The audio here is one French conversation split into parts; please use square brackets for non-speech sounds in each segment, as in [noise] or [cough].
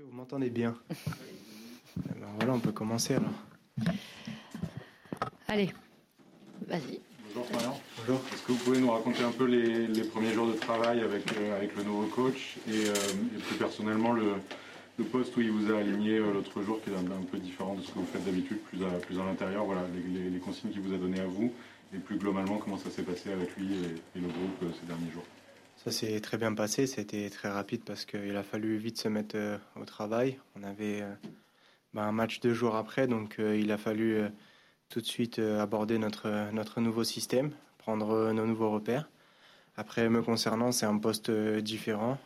que vous m'entendez bien Alors voilà, on peut commencer alors. Allez, vas-y. Bonjour Florian. Bonjour. Est-ce que vous pouvez nous raconter un peu les, premiers jours de travail avec, euh, avec le nouveau coach et, euh, plus personnellement le, poste où il vous a aligné euh, l'autre jour qui est un, peu différent de ce que vous faites d'habitude, plus à, plus à l'intérieur, voilà, les, consignes qu'il vous a données à vous et plus globalement comment ça s'est passé avec lui et, le groupe ces derniers jours? Ça s'est très bien passé, c'était très rapide parce qu'il a fallu vite se mettre au travail. On avait bah, un match deux jours après, donc il a fallu tout de suite euh, aborder notre, notre nouveau système, prendre euh, nos nouveaux repères. Après, me concernant, c'est un poste euh, différent.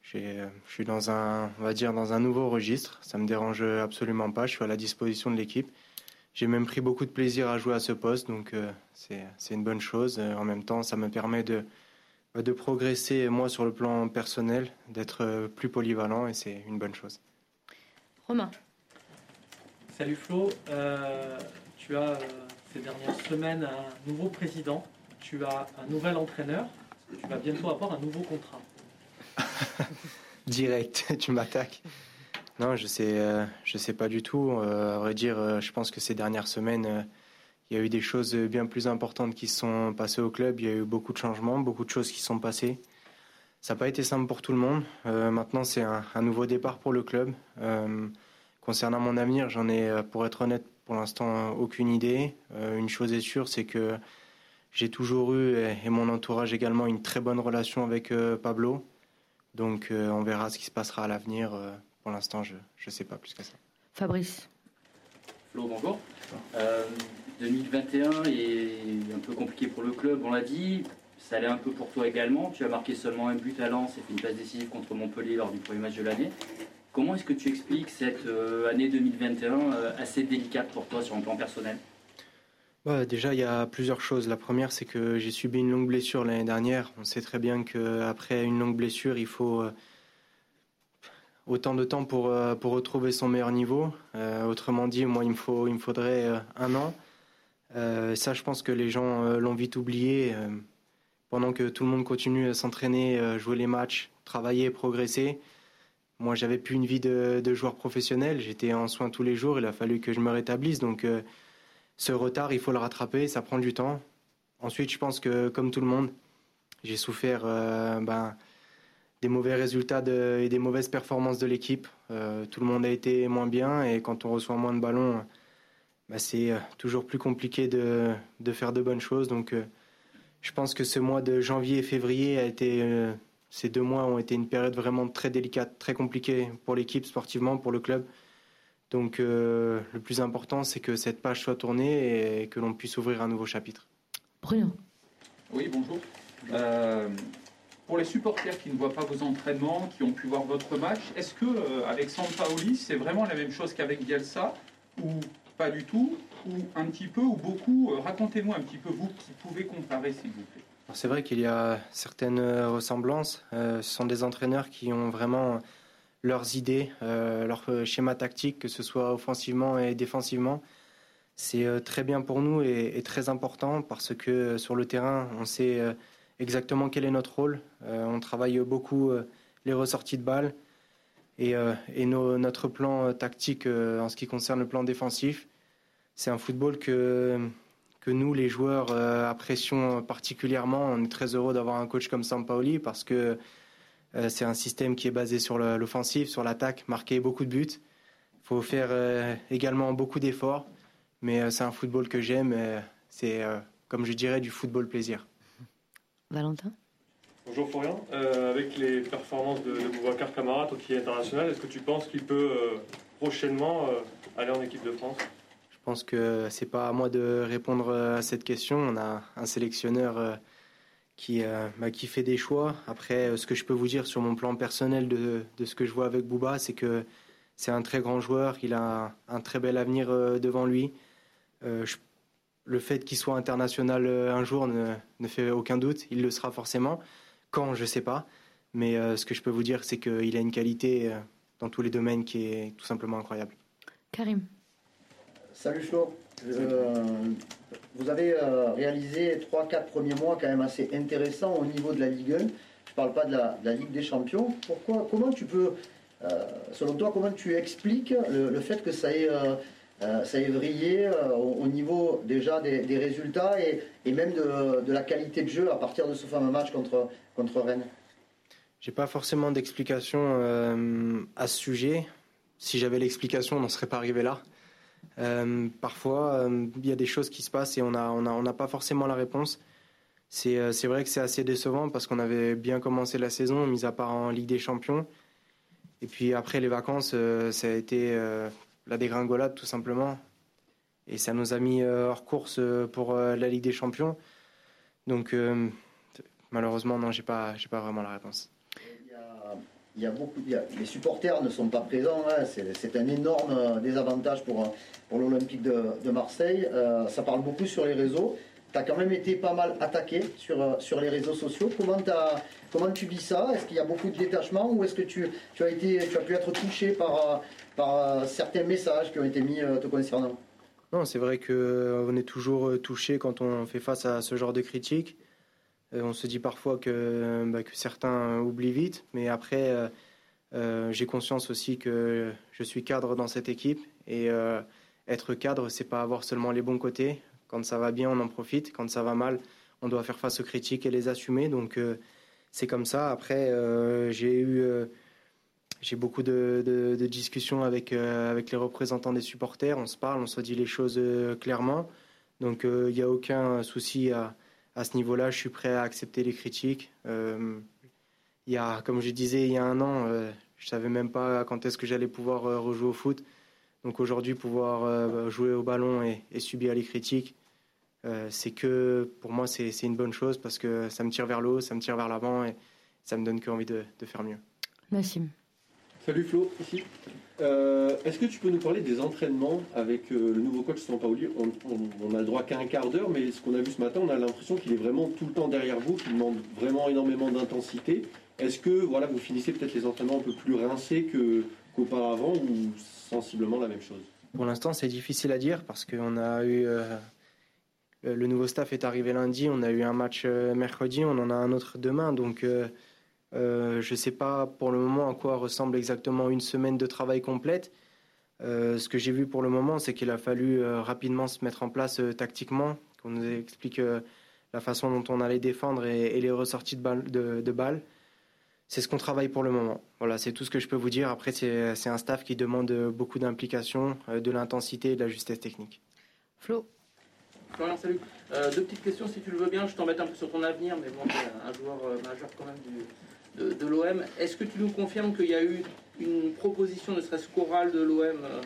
je suis dans un, on va dire, dans un nouveau registre. Ça me dérange absolument pas. Je suis à la disposition de l'équipe. J'ai même pris beaucoup de plaisir à jouer à ce poste, donc c'est une bonne chose. En même temps, ça me permet de, de progresser, moi, sur le plan personnel, d'être plus polyvalent, et c'est une bonne chose. Romain. Salut Flo, euh, tu as euh, ces dernières semaines un nouveau président, tu as un nouvel entraîneur, tu vas bientôt avoir un nouveau contrat. [laughs] Direct, tu m'attaques. Non, je sais, euh, je sais pas du tout. à vrai dire, je pense que ces dernières semaines, il y a eu des choses bien plus importantes qui se sont passées au club. Il y a eu beaucoup de changements, beaucoup de choses qui sont passées. Ça n'a pas été simple pour tout le monde. maintenant, c'est un, un, nouveau départ pour le club. Concernant mon avenir, j'en ai, euh, pour être honnête, pour l'instant, aucune idée. Euh, une chose est sûre, c'est que j'ai toujours eu, et mon entourage également, une très bonne relation avec euh, Pablo. Donc on verra ce qui se passera à l'avenir. Pour l'instant, je ne sais pas plus que ça. Fabrice. Flo, bonjour. 2021 est un peu compliqué pour le club, on l'a dit. Ça allait un peu pour toi également. Tu as marqué seulement un but à Lens et fait une passe décisive contre Montpellier lors du premier match de l'année. Comment est-ce que tu expliques cette euh, année 2021 euh, assez délicate pour toi sur un plan personnel? Bah, Déjà, il y a plusieurs choses. La première, c'est que j'ai subi une longue blessure l'année dernière. On sait très bien qu'après une longue blessure, il faut euh, autant de temps pour, pour retrouver son meilleur niveau. autrement dit, moi, il me, faut, il me faudrait un an. Ça, je pense que les gens l'ont vite oublié. pendant que tout le monde continue à s'entraîner, jouer les matchs, travailler, progresser, moi, j'avais plus une vie de, joueur professionnel. J'étais en soins tous les jours. Il a fallu que je me rétablisse. Donc, euh, ce retard, il faut le rattraper. Ça prend du temps. Ensuite, je pense que, comme tout le monde, j'ai souffert euh, ben, des mauvais résultats et des mauvaises performances de l'équipe. Euh, tout le monde a été moins bien. Et quand on reçoit moins de ballons, ben, c'est toujours plus compliqué de, de, faire de bonnes choses. Donc, je pense que ce mois de janvier et février a été ces deux mois ont été une période vraiment très délicate, très compliquée pour l'équipe sportivement, pour le club. Donc euh, le plus important, c'est que cette page soit tournée et que l'on puisse ouvrir un nouveau chapitre. Bruno. Oui, bonjour. Euh, pour les supporters qui ne voient pas vos entraînements, qui ont pu voir votre match, est-ce que euh, avec Sampaoli, c'est vraiment la même chose qu'avec Bielsa ou pas du tout, ou un petit peu, ou beaucoup Racontez-moi un petit peu vous qui pouvez comparer, s'il vous plaît. C'est vrai qu'il y a certaines euh, ressemblances. Euh, ce sont des entraîneurs qui ont vraiment leurs idées, euh, leur schéma tactique, que ce soit offensivement et défensivement. C'est très bien pour nous et, très important parce que sur le terrain, on sait exactement quel est notre rôle. on travaille beaucoup les ressorties de balles et, notre plan tactique en ce qui concerne le plan défensif. C'est un football que que nous, les joueurs, euh, apprécions particulièrement. On est très heureux d'avoir un coach comme Sampaoli parce que euh, c'est un système qui est basé sur l'offensif, sur l'attaque, marquer beaucoup de buts. Il faut faire euh, également beaucoup d'efforts, mais c'est un football que j'aime. c'est, comme je dirais, du football plaisir. Valentin? Bonjour Florian. avec les performances de, de Boubacar Camara, qui est international, est-ce que tu penses qu'il peut prochainement aller en équipe de France? Je pense que c'est pas à moi de répondre à cette question. On a un sélectionneur euh, qui, euh, bah, qui fait des choix. Après, euh, ce que je peux vous dire sur mon plan personnel de, de ce que je vois avec Bouba, c'est que c'est un très grand joueur. Il a un, très bel avenir devant lui. le fait qu'il soit international un jour ne, ne, fait aucun doute. Il le sera forcément. Quand, je ne sais pas. Mais ce que je peux vous dire, c'est qu'il a une qualité dans tous les domaines qui est tout simplement incroyable. Karim. Salut Flo. vous avez euh, réalisé 3-4 premiers mois quand même assez intéressants au niveau de la Ligue 1. Je ne parle pas de la, Ligue des Champions. Pourquoi, comment tu peux selon toi, comment tu expliques le, fait que ça ait, ça ait vrillé au, niveau déjà des, résultats et, même de, la qualité de jeu à partir de ce fameux match contre, contre Rennes J'ai pas forcément d'explication à ce sujet. Si j'avais l'explication, on n'en serait pas arrivé là. Euh, parfois, euh, il y a des choses qui se passent et on n'a a, pas forcément la réponse. Euh, c'est vrai que c'est assez décevant parce qu'on avait bien commencé la saison, mis à part en Ligue des Champions. Et puis après les vacances, ça a été la dégringolade tout simplement. Et ça nous a mis hors course pour la Ligue des Champions. Donc malheureusement, non, j'ai pas, pas vraiment la réponse il y a beaucoup, les supporters ne sont pas présents. Hein. c'est un énorme euh, désavantage pour, pour l'Olympique de, Marseille. Euh, ça parle beaucoup sur les réseaux. Tu as quand même été pas mal attaqué sur, euh, sur les réseaux sociaux. Comment, comment tu vis ça? Est-ce qu'il y a beaucoup de détachement ou est-ce que tu, tu, as été, tu as pu être touché par, par certains messages qui ont été mis te concernant? Non, c'est vrai qu'on est toujours touché quand on fait face à ce genre de critiques. Euh, on se dit parfois que, bah, que, certains oublient vite, mais après, euh, euh, j'ai conscience aussi que je suis cadre dans cette équipe et être cadre, c'est pas avoir seulement les bons côtés. Quand ça va bien, on en profite. Quand ça va mal, on doit faire face aux critiques et les assumer. Donc c'est comme ça. Après, j'ai eu j'ai beaucoup de, discussions avec, avec les représentants des supporters. On se parle, on se dit les choses clairement. Donc il n'y a aucun souci à, à ce niveau-là, je suis prêt à accepter les critiques. Euh, il y a, comme je disais il y a un an, euh, je savais même pas quand est-ce que j'allais pouvoir euh, rejouer au foot. Donc aujourd'hui, pouvoir jouer au ballon et, subir les critiques, c'est que pour moi c'est une bonne chose parce que ça me tire vers le haut, ça me tire vers l'avant et ça me donne que envie de, de faire mieux. Nassim. Salut Flo, ici. Euh, est-ce que tu peux nous parler des entraînements avec euh, le nouveau coach Sampaoli on, on, a le droit qu'à un quart d'heure, mais ce qu'on a vu ce matin, on a l'impression qu'il est vraiment tout le temps derrière vous, qu'il demande vraiment énormément d'intensité. Est-ce que voilà, vous finissez peut-être les entraînements un peu plus rincés qu'auparavant ou sensiblement la même chose? Pour l'instant, c'est difficile à dire parce qu'on a eu. Euh, le nouveau staff est arrivé lundi, on a eu un match mercredi, on en a un autre demain. Donc. Euh, je ne sais pas pour le moment à quoi ressemble exactement une semaine de travail complète. Euh, ce que j'ai vu pour le moment, c'est qu'il a fallu euh, rapidement se mettre en place tactiquement, qu'on nous explique la façon dont on allait défendre et, les ressorties de balles. C'est ce qu'on travaille pour le moment. Voilà, c'est tout ce que je peux vous dire. Après, c'est un staff qui demande beaucoup d'implication, de l'intensité et de la justesse technique. Flo Florian, salut. deux petites questions, si tu le veux bien. Je t'embête un peu sur ton avenir, mais bon, un joueur majeur quand même du, de, l'OM. Est-ce que tu nous confirmes qu'il y a eu une proposition, ne serait-ce qu'orale, de l'OM euh,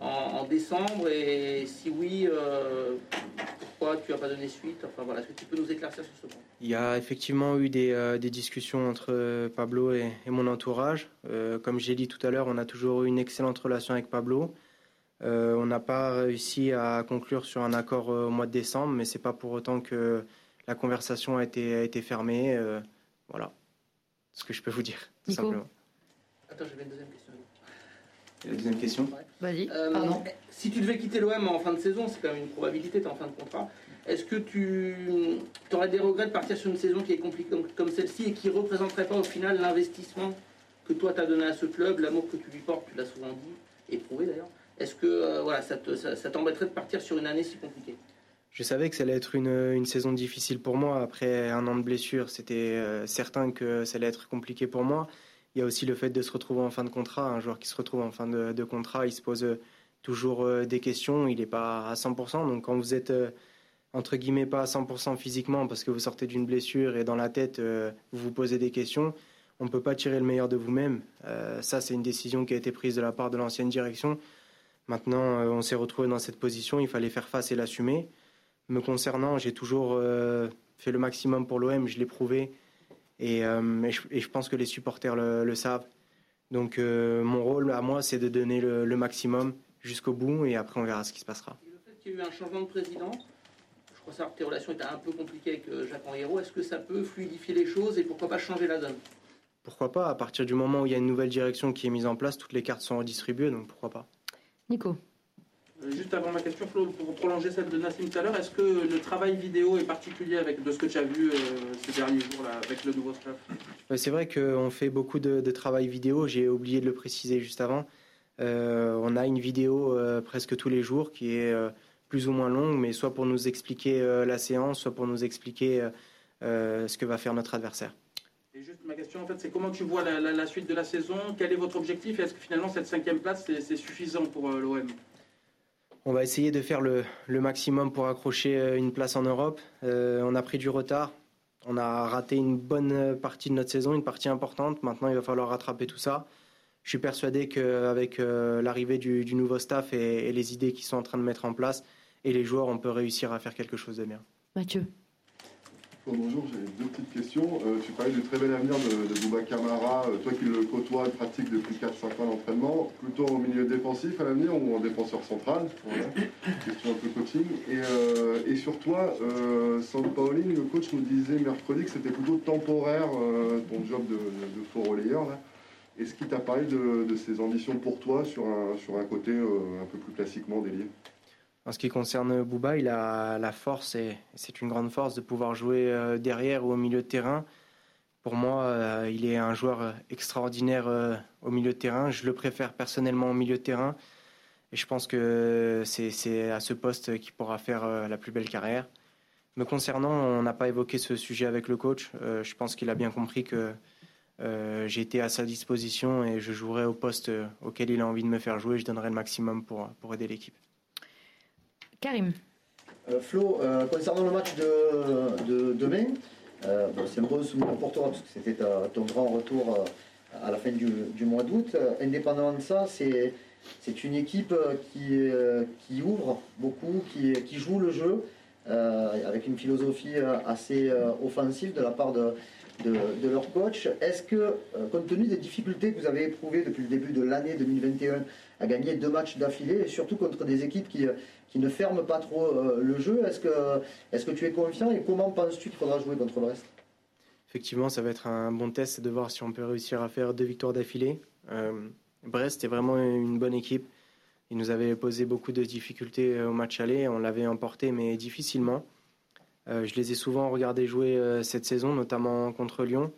en, décembre? Et si oui, euh, pourquoi tu n'as pas donné suite? Enfin voilà, est-ce que tu peux nous éclaircir sur ce point? Il y a effectivement eu des, euh, discussions entre Pablo et, mon entourage. comme j'ai dit tout à l'heure, on a toujours eu une excellente relation avec Pablo. On n'a pas réussi à conclure sur un accord au mois de décembre, mais c'est pas pour autant que la conversation a été, a été fermée. voilà ce que je peux vous dire, tout simplement. Attends, j'avais une deuxième question. la deuxième question? Vas-y. Euh, si tu devais quitter l'OM en fin de saison, c'est quand même une probabilité, tu es en fin de contrat. Est-ce que tu aurais des regrets de partir sur une saison qui est compliquée comme, celle-ci et qui ne représenterait pas au final l'investissement que toi tu as donné à ce club, l'amour que tu lui portes, tu l'as souvent dit, éprouvé d'ailleurs Est-ce que euh, voilà, ça t'embêterait de partir sur une année si compliquée? Je savais que ça allait être une, saison difficile pour moi. Après un an de blessure, c'était euh, certain que ça allait être compliqué pour moi. Il y a aussi le fait de se retrouver en fin de contrat. Un joueur qui se retrouve en fin de, contrat, il se pose euh, toujours des questions. Il n'est pas à 100%. Donc quand vous êtes, entre guillemets, pas à 100% physiquement parce que vous sortez d'une blessure et dans la tête, vous vous posez des questions, on ne peut pas tirer le meilleur de vous-même. ça, c'est une décision qui a été prise de la part de l'ancienne direction. Maintenant, on s'est retrouvé dans cette position. Il fallait faire face et l'assumer. Me concernant, j'ai toujours euh, fait le maximum pour l'OM, je l'ai prouvé. Et, euh, je, pense que les supporters le, savent. Donc euh, mon rôle à moi, c'est de donner le, maximum jusqu'au bout et après on verra ce qui se passera. le fait qu'il y ait eu un changement de président, je crois savoir que tes relations étaient un peu compliquées avec Jacques Henriero, est-ce que ça peut fluidifier les choses et pourquoi pas changer la donne? Pourquoi pas? À partir du moment où il y a une nouvelle direction qui est mise en place, toutes les cartes sont redistribuées, donc pourquoi pas? Nico Euh, Juste avant ma question, Flo, pour prolonger celle de Nassim tout à l'heure, est-ce que le travail vidéo est particulier avec de ce que tu as vu euh, ces derniers jours là, avec le nouveau staff? Ouais, C'est vrai qu'on fait beaucoup de, de travail vidéo, j'ai oublié de le préciser juste avant. Euh, on a une vidéo euh, presque tous les jours qui est euh, plus ou moins longue, mais soit pour nous expliquer euh, la séance, soit pour nous expliquer euh, euh, ce que va faire notre adversaire. Ma question, en fait, c'est comment tu vois la, la- la suite de la saison? Quel est votre objectif? Et est-ce que finalement cette cinquième place, c'est c'est suffisant pour euh, l'OM On va essayer de faire le, le maximum pour accrocher euh, une place en Europe. Euh, on a pris du retard. On a raté une bonne partie de notre saison, une partie importante. Maintenant, il va falloir rattraper tout ça. Je suis persuadé qu'avec euh, l'arrivée du, du nouveau staff et, et les idées qu'ils sont en train de mettre en place et les joueurs, on peut réussir à faire quelque chose de bien. Mathieu. Oh, bonjour, j'ai deux petites questions. Euh, tu parlais du très bel avenir de, de Bouba Camara. Euh, toi qui le côtoies et pratique depuis 4-5 ans l'entraînement, plutôt au milieu défensif à l'avenir ou en défenseur central [coughs] Voilà. Question un peu coaching. Et, euh, et sur toi, euh, Sampaoli, le coach nous disait mercredi que c'était plutôt temporaire ton job de, de, faux relayeur. Là. Est-ce qu'il t'a parlé de, de ses ambitions pour toi sur un, sur un côté un peu plus classiquement délié? En ce qui concerne Bouba, il a la force, et c'est une grande force, de pouvoir jouer euh, derrière ou au milieu de terrain. Pour moi, euh, il est un joueur euh, extraordinaire au milieu de terrain. Je le préfère personnellement au milieu de terrain. Et je pense que c'est à ce poste qu'il pourra faire la plus belle carrière. Me concernant, on n'a pas évoqué ce sujet avec le coach. Je pense qu'il a bien compris que été à sa disposition et je jouerai au poste auquel il a envie de me faire jouer. Je donnerai le maximum pour, pour aider l'équipe. Karim. Euh, Flo, euh, concernant le match de, de demain, euh, c'est un bon souvenir pour toi parce que c'était ta- ton grand retour à la fin du, mois d'août. Indépendamment de ça, c'est c'est une équipe qui, qui ouvre beaucoup, qui, qui joue le jeu avec une philosophie assez offensive de la part de, de, leur coach. Est-ce que, compte tenu des difficultés que vous avez éprouvées depuis le début de l'année 2021 à gagner deux matchs d'affilée, et surtout contre des équipes qui, qui ne ferment pas trop euh, le jeu, est-ce que, est que tu es confiant et comment penses-tu qu'il faudra jouer contre Brest Effectivement, ça va être un bon test de voir si on peut réussir à faire deux victoires d'affilée. Euh, Brest est vraiment une bonne équipe. Ils nous avaient posé beaucoup de difficultés euh, au match aller. On l'avait emporté, mais difficilement. Je les ai souvent regardés jouer cette saison, notamment contre Lyon.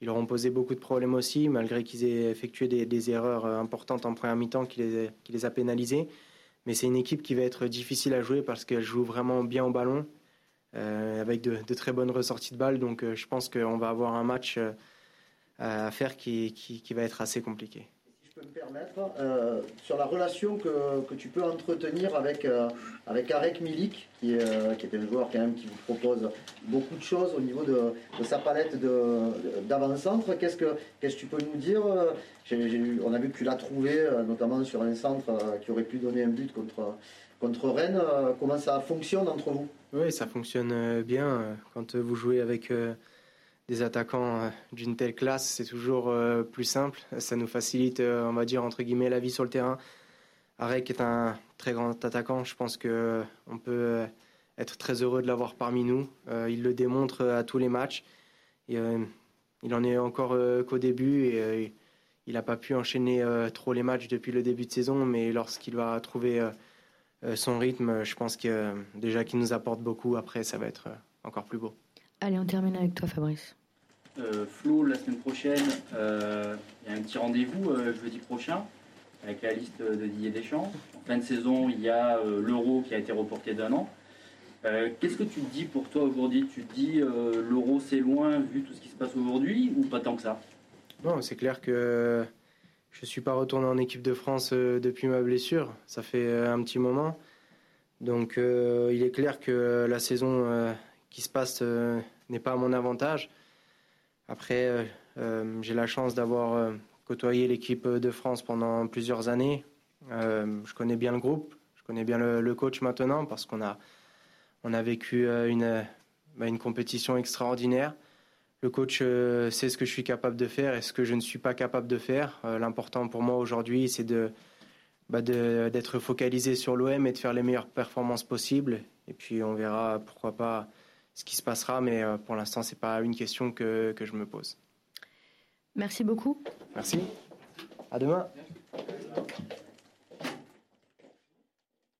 Ils leur ont posé beaucoup de problèmes aussi, malgré qu'ils aient effectué des, erreurs euh, importantes en première mi-temps qui les, a pénalisés. Mais c'est une équipe qui va être difficile à jouer parce qu'elle joue vraiment bien au ballon, euh, avec de, très bonnes ressorties de balles. Donc euh, je pense qu'on va avoir un match à faire qui va être assez compliqué. Me permettre, euh, sur la relation que, que tu peux entretenir avec, euh, avec Arek Milik, qui est, euh, qui un joueur quand même qui vous propose beaucoup de choses au niveau de, de sa palette d'avant-centre. Qu'est-ce que qu'est-ce que tu peux nous dire euh, On a vu que tu l'as trouvé, notamment sur un centre qui aurait pu donner un but contre, contre Rennes. Comment ça fonctionne entre vous? Oui, ça fonctionne bien. Quand vous jouez avec des attaquants euh, d'une telle classe, c'est toujours euh, plus simple. Ça nous facilite, euh, on va dire, entre guillemets, la vie sur le terrain. Arek est un très grand attaquant. Je pense que on peut être très heureux de l'avoir parmi nous. Il le démontre à tous les matchs. Il en est encore qu'au début et il n'a pas pu enchaîner trop les matchs depuis le début de saison. Mais lorsqu'il va trouver son rythme, je pense que déjà qu'il nous apporte beaucoup. Après, ça va être encore plus beau. Allez, on termine avec toi, Fabrice. Euh, Flo, la semaine prochaine, euh, il y a un petit rendez-vous euh, jeudi prochain avec la liste de Didier Deschamps. En fin de saison, il y a euh, l'Euro qui a été reporté d'un an. Euh, Qu'est-ce que tu te dis pour toi aujourd'hui? Tu te dis euh, l'Euro c'est loin vu tout ce qui se passe aujourd'hui ou pas tant que ça? Non, c'est clair que je ne suis pas retourné en équipe de France depuis ma blessure. Ça fait un petit moment. Donc euh, il est clair que la saison euh, qui se passe euh, n'est pas à mon avantage. Après, euh, euh, j'ai la chance d'avoir côtoyé l'équipe de France pendant plusieurs années. Je connais bien le groupe, je connais bien le, coach maintenant parce qu'on a, on a vécu une, bah, une compétition extraordinaire. Le coach sait ce que je suis capable de faire et ce que je ne suis pas capable de faire. L'important pour moi aujourd'hui, c'est de bah, d'être focalisé sur l'OM et de faire les meilleures performances possibles. Et puis on verra pourquoi pas ce qui se passera, mais euh, pour l'instant, c'est pas une question que, que je me pose. Merci beaucoup. Merci. À demain.